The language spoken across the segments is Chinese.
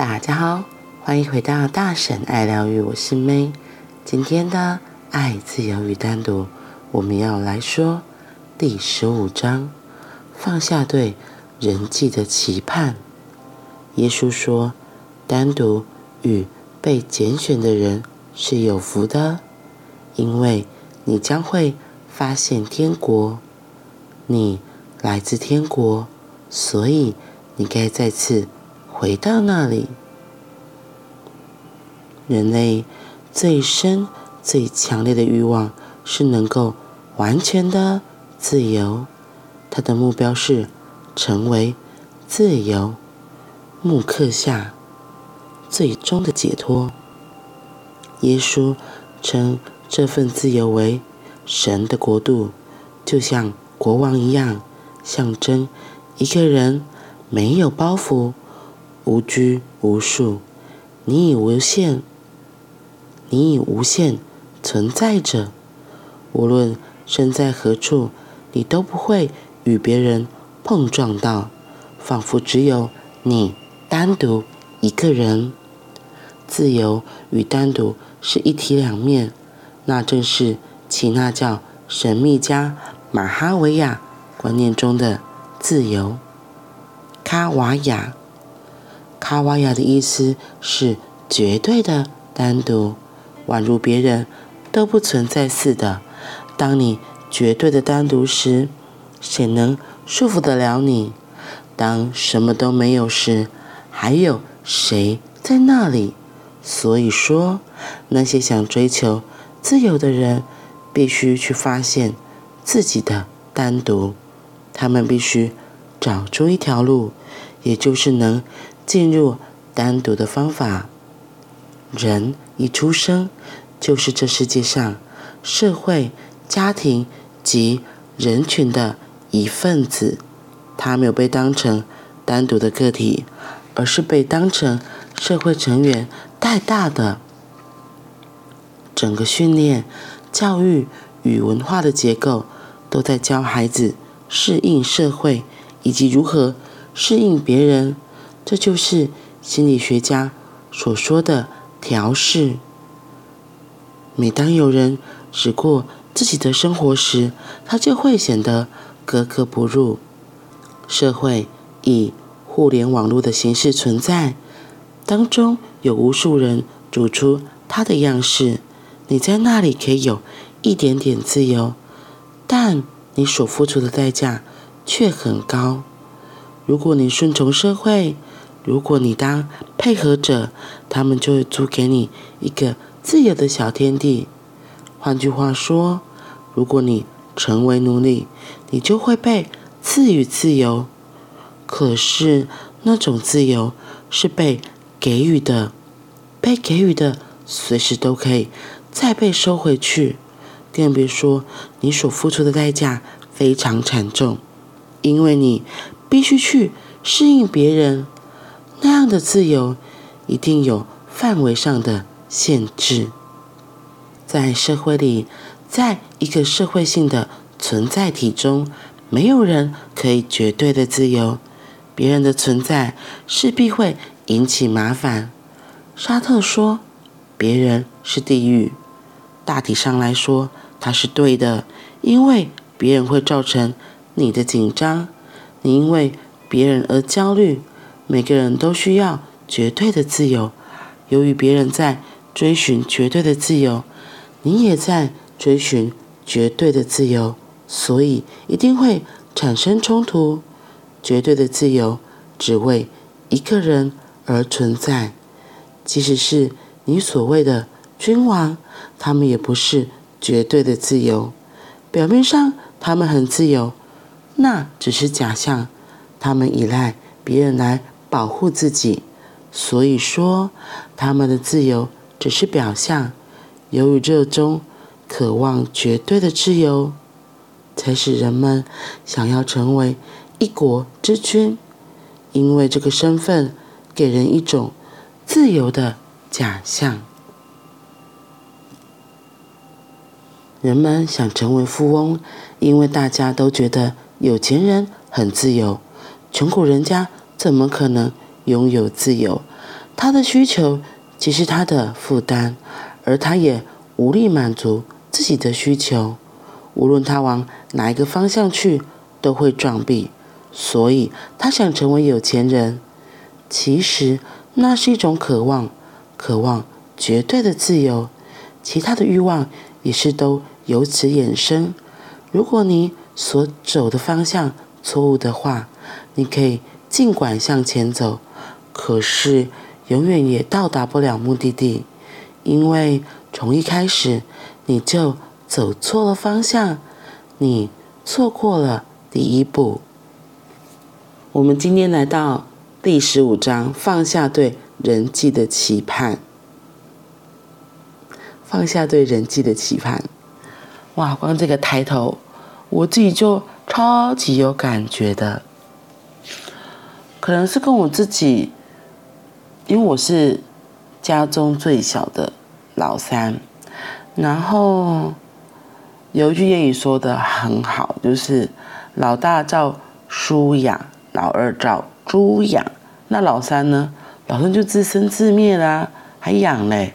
大家好，欢迎回到大婶爱疗愈，我是 May。今天的爱、自由与单独，我们要来说第十五章：放下对人际的期盼。耶稣说，单独与被拣选的人是有福的，因为你将会发现天国。你来自天国，所以你该再次。回到那里，人类最深、最强烈的欲望是能够完全的自由。他的目标是成为自由，木刻下最终的解脱。耶稣称这份自由为神的国度，就像国王一样，象征一个人没有包袱。无拘无束，你已无限，你已无限存在着。无论身在何处，你都不会与别人碰撞到，仿佛只有你单独一个人。自由与单独是一体两面，那正是其那教神秘家马哈维亚观念中的自由，卡瓦亚。卡瓦亚的意思是绝对的单独，宛如别人都不存在似的。当你绝对的单独时，谁能束缚得了你？当什么都没有时，还有谁在那里？所以说，那些想追求自由的人，必须去发现自己的单独。他们必须找出一条路，也就是能。进入单独的方法。人一出生就是这世界上社会、家庭及人群的一份子。他没有被当成单独的个体，而是被当成社会成员带大的。整个训练、教育与文化的结构都在教孩子适应社会，以及如何适应别人。这就是心理学家所说的调试。每当有人只过自己的生活时，他就会显得格格不入。社会以互联网络的形式存在，当中有无数人组出他的样式。你在那里可以有一点点自由，但你所付出的代价却很高。如果你顺从社会，如果你当配合者，他们就会租给你一个自由的小天地。换句话说，如果你成为奴隶，你就会被赐予自由。可是那种自由是被给予的，被给予的随时都可以再被收回去。更别说你所付出的代价非常惨重，因为你必须去适应别人。那样的自由一定有范围上的限制，在社会里，在一个社会性的存在体中，没有人可以绝对的自由。别人的存在势必会引起麻烦。沙特说，别人是地狱。大体上来说，他是对的，因为别人会造成你的紧张，你因为别人而焦虑。每个人都需要绝对的自由。由于别人在追寻绝对的自由，你也在追寻绝对的自由，所以一定会产生冲突。绝对的自由只为一个人而存在，即使是你所谓的君王，他们也不是绝对的自由。表面上他们很自由，那只是假象。他们依赖别人来。保护自己，所以说他们的自由只是表象。由于热衷、渴望绝对的自由，才使人们想要成为一国之君，因为这个身份给人一种自由的假象。人们想成为富翁，因为大家都觉得有钱人很自由，穷苦人家。怎么可能拥有自由？他的需求即是他的负担，而他也无力满足自己的需求。无论他往哪一个方向去，都会撞壁。所以他想成为有钱人，其实那是一种渴望，渴望绝对的自由。其他的欲望也是都由此衍生。如果你所走的方向错误的话，你可以尽管向前走，可是永远也到达不了目的地，因为从一开始你就走错了方向，你错过了第一步。我们今天来到第十五章，放下对人际的期盼。放下对人际的期盼，哇！光这个抬头，我自己就超级有感觉的。可能是跟我自己，因为我是家中最小的老三，然后有一句谚语说得很好，就是老大照书养。老二照猪养，那老三呢？老三就自生自灭啦、还养嘞，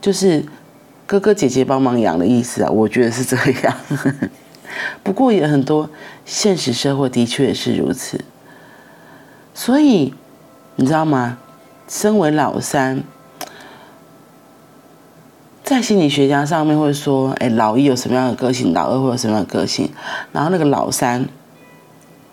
就是哥哥姐姐帮忙养的意思啊。我觉得是这样，不过也很多现实社会的确也是如此。所以你知道吗？身为老三，在心理学家上面会说，哎，老一有什么样的个性，老二会有什么样的个性，然后那个老三。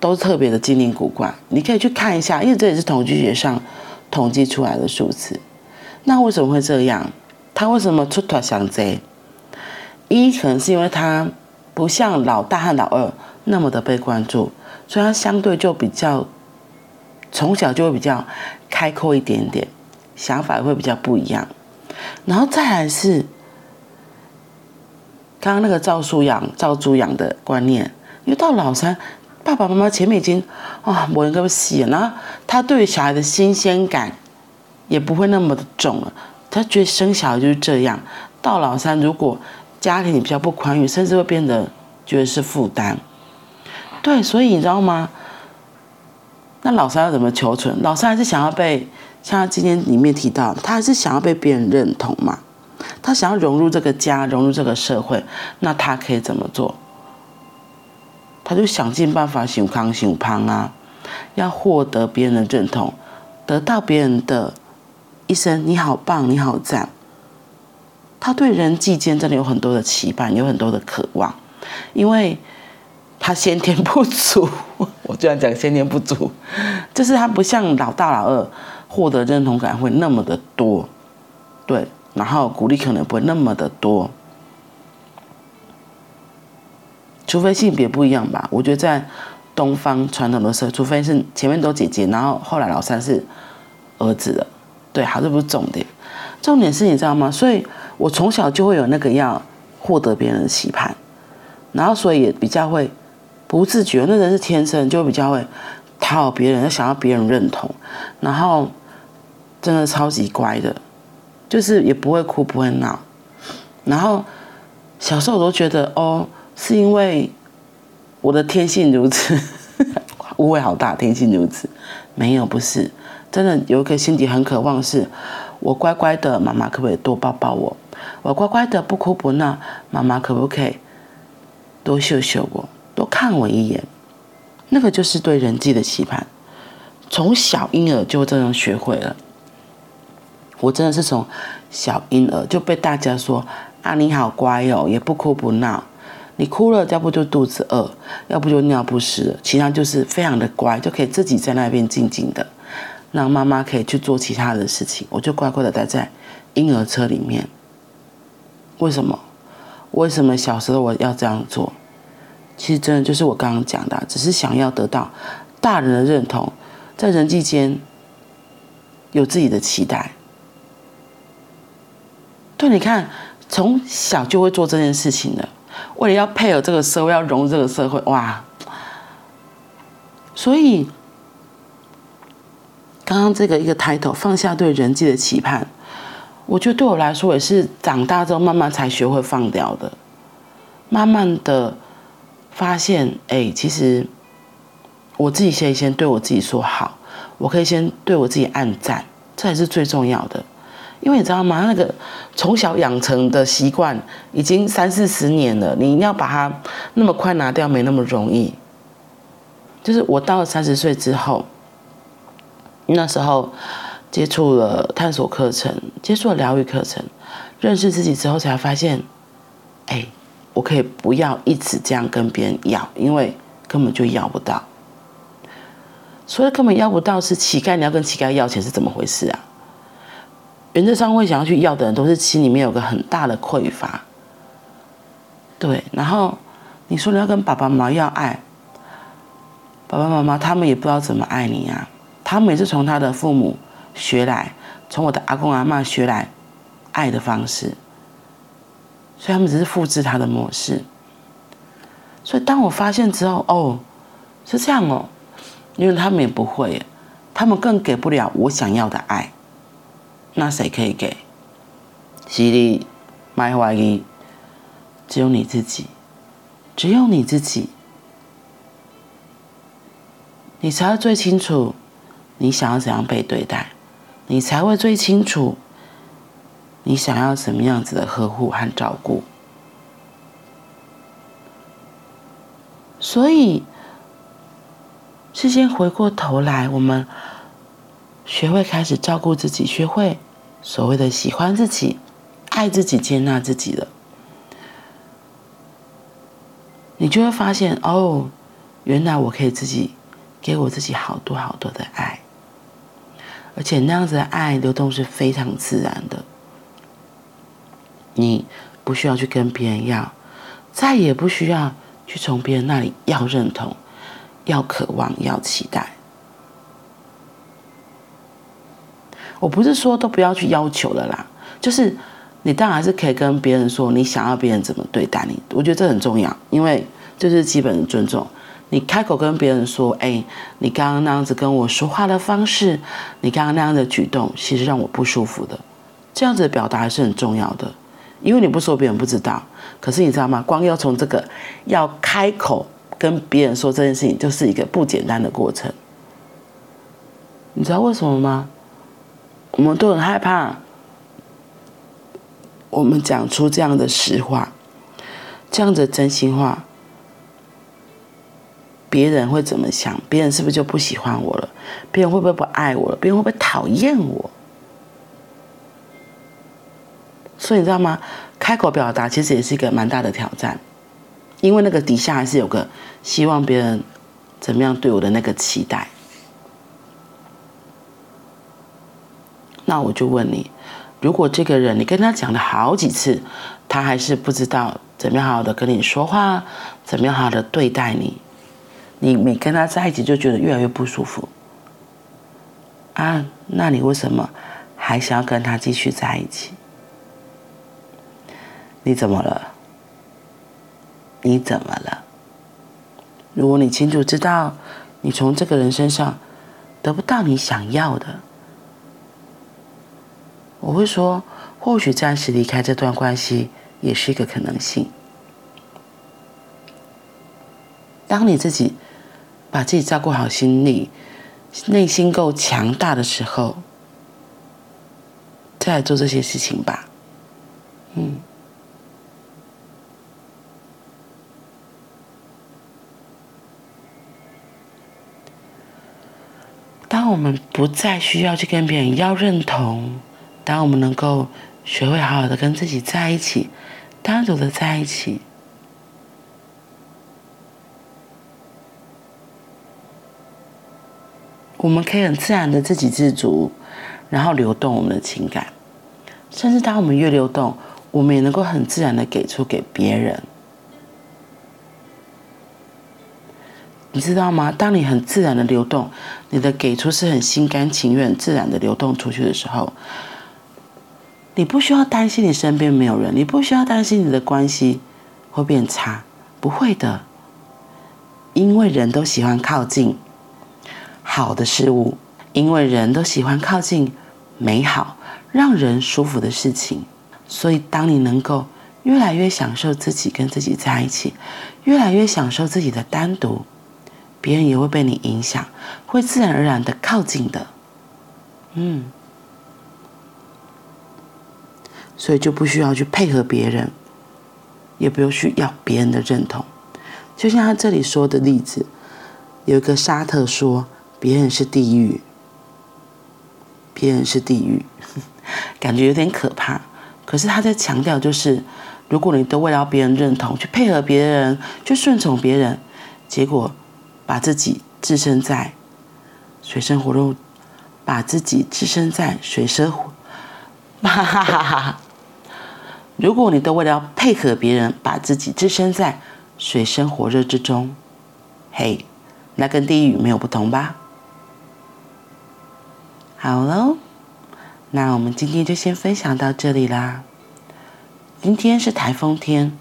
都特别的精灵古怪，你可以去看一下，因为这也是统计学上统计出来的数字。那为什么会这样？他为什么出头想贼？一可能是因为他不像老大和老二那么的被关注，所以他相对就比较从小就会比较开阔一点点，想法会比较不一样。然后再来是刚刚那个照书养、照猪养的观念，因为到老三。爸爸妈妈前面已经啊，某人给我洗了，然后他对小孩的新鲜感也不会那么的重了。他觉得生小孩就是这样。到老三，如果家庭比较不宽裕，甚至会变得觉得是负担。对，所以你知道吗？那老三要怎么求存？老三还是想要被，像他今天里面提到，他还是想要被别人认同嘛。他想要融入这个家，融入这个社会，那他可以怎么做？他就想尽办法想康想胖啊，要获得别人的认同，得到别人的一声“你好棒，你好赞”。他对人际间真的有很多的期盼，有很多的渴望，因为他先天不足。我这样讲先天不足，就是他不像老大老二获得认同感会那么的多，对，然后鼓励可能不会那么的多。除非性别不一样吧，我觉得在东方传统的社会，除非是前面都姐姐，然后后来老三是儿子的，对，好，这不是重点，重点是你知道吗？所以我从小就会有那个要获得别人的期盼，然后所以也比较会不自觉，那人是天生就比较会讨好别人，要想要别人认同，然后真的超级乖的，就是也不会哭不会闹，然后小时候我都觉得哦。是因为我的天性如此，误会好大，天性如此，没有，不是，真的有一个心底很渴望是，我乖乖的，妈妈可不可以多抱抱我？我乖乖的不哭不闹，妈妈可不可以多秀秀我，多看我一眼？那个就是对人际的期盼，从小婴儿就这样学会了。我真的是从小婴儿就被大家说啊，你好乖哦，也不哭不闹。你哭了，要不就肚子饿，要不就尿不湿，其他就是非常的乖，就可以自己在那边静静的，让妈妈可以去做其他的事情。我就乖乖的待在婴儿车里面。为什么？为什么小时候我要这样做？其实真的就是我刚刚讲的，只是想要得到大人的认同，在人际间有自己的期待。对，你看，从小就会做这件事情的。为了要配合这个社会，要融入这个社会，哇！所以刚刚这个一个 title 放下对人际的期盼，我觉得对我来说也是长大之后慢慢才学会放掉的。慢慢的发现，哎，其实我自己先先对我自己说好，我可以先对我自己暗赞，这才是最重要的。因为你知道吗？那个从小养成的习惯已经三四十年了，你要把它那么快拿掉，没那么容易。就是我到了三十岁之后，那时候接触了探索课程，接触了疗愈课程，认识自己之后，才发现，哎，我可以不要一直这样跟别人要，因为根本就要不到。所以根本要不到是乞丐，你要跟乞丐要钱是怎么回事啊？原则上会想要去要的人，都是心里面有个很大的匮乏。对，然后你说你要跟爸爸妈妈要爱，爸爸妈妈他们也不知道怎么爱你啊。他们也是从他的父母学来，从我的阿公阿嬷学来爱的方式，所以他们只是复制他的模式。所以当我发现之后，哦，是这样哦，因为他们也不会，他们更给不了我想要的爱。那谁可以给？犀利，卖怀疑，只有你自己，只有你自己，你才会最清楚你想要怎样被对待，你才会最清楚你想要什么样子的呵护和照顾。所以，事先回过头来，我们。学会开始照顾自己，学会所谓的喜欢自己、爱自己、接纳自己了，你就会发现哦，原来我可以自己给我自己好多好多的爱，而且那样子的爱流动是非常自然的，你不需要去跟别人要，再也不需要去从别人那里要认同、要渴望、要期待。我不是说都不要去要求了啦，就是你当然是可以跟别人说你想要别人怎么对待你，我觉得这很重要，因为这是基本的尊重。你开口跟别人说，哎，你刚刚那样子跟我说话的方式，你刚刚那样的举动，其实让我不舒服的，这样子的表达是很重要的，因为你不说别人不知道。可是你知道吗？光要从这个要开口跟别人说这件事情，就是一个不简单的过程。你知道为什么吗？我们都很害怕，我们讲出这样的实话，这样的真心话，别人会怎么想？别人是不是就不喜欢我了？别人会不会不爱我了？别人会不会讨厌我？所以你知道吗？开口表达其实也是一个蛮大的挑战，因为那个底下还是有个希望别人怎么样对我的那个期待。那我就问你，如果这个人你跟他讲了好几次，他还是不知道怎么样好好的跟你说话，怎么样好好的对待你，你每跟他在一起就觉得越来越不舒服啊？那你为什么还想要跟他继续在一起？你怎么了？你怎么了？如果你清楚知道你从这个人身上得不到你想要的。我会说，或许暂时离开这段关系也是一个可能性。当你自己把自己照顾好，心里内心够强大的时候，再做这些事情吧。嗯。当我们不再需要去跟别人要认同。当我们能够学会好好的跟自己在一起，单独的在一起，我们可以很自然的自给自足，然后流动我们的情感，甚至当我们越流动，我们也能够很自然的给出给别人。你知道吗？当你很自然的流动，你的给出是很心甘情愿、自然的流动出去的时候。你不需要担心你身边没有人，你不需要担心你的关系会变差，不会的，因为人都喜欢靠近好的事物，因为人都喜欢靠近美好、让人舒服的事情，所以当你能够越来越享受自己跟自己在一起，越来越享受自己的单独，别人也会被你影响，会自然而然的靠近的，嗯。所以就不需要去配合别人，也不用去要别人的认同。就像他这里说的例子，有一个沙特说别人是地狱，别人是地狱，感觉有点可怕。可是他在强调，就是如果你都为了别人认同，去配合别人，去顺从别人，结果把自己置身在水深火热，把自己置身在水深火，哈哈哈哈。如果你都为了配合别人，把自己置身在水深火热之中，嘿，那跟地狱没有不同吧？好喽，那我们今天就先分享到这里啦。今天是台风天，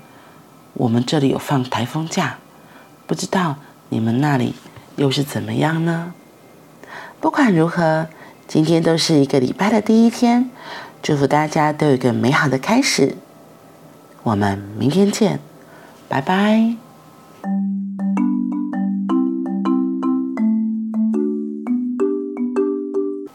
我们这里有放台风假，不知道你们那里又是怎么样呢？不管如何，今天都是一个礼拜的第一天，祝福大家都有一个美好的开始。我们明天见，拜拜。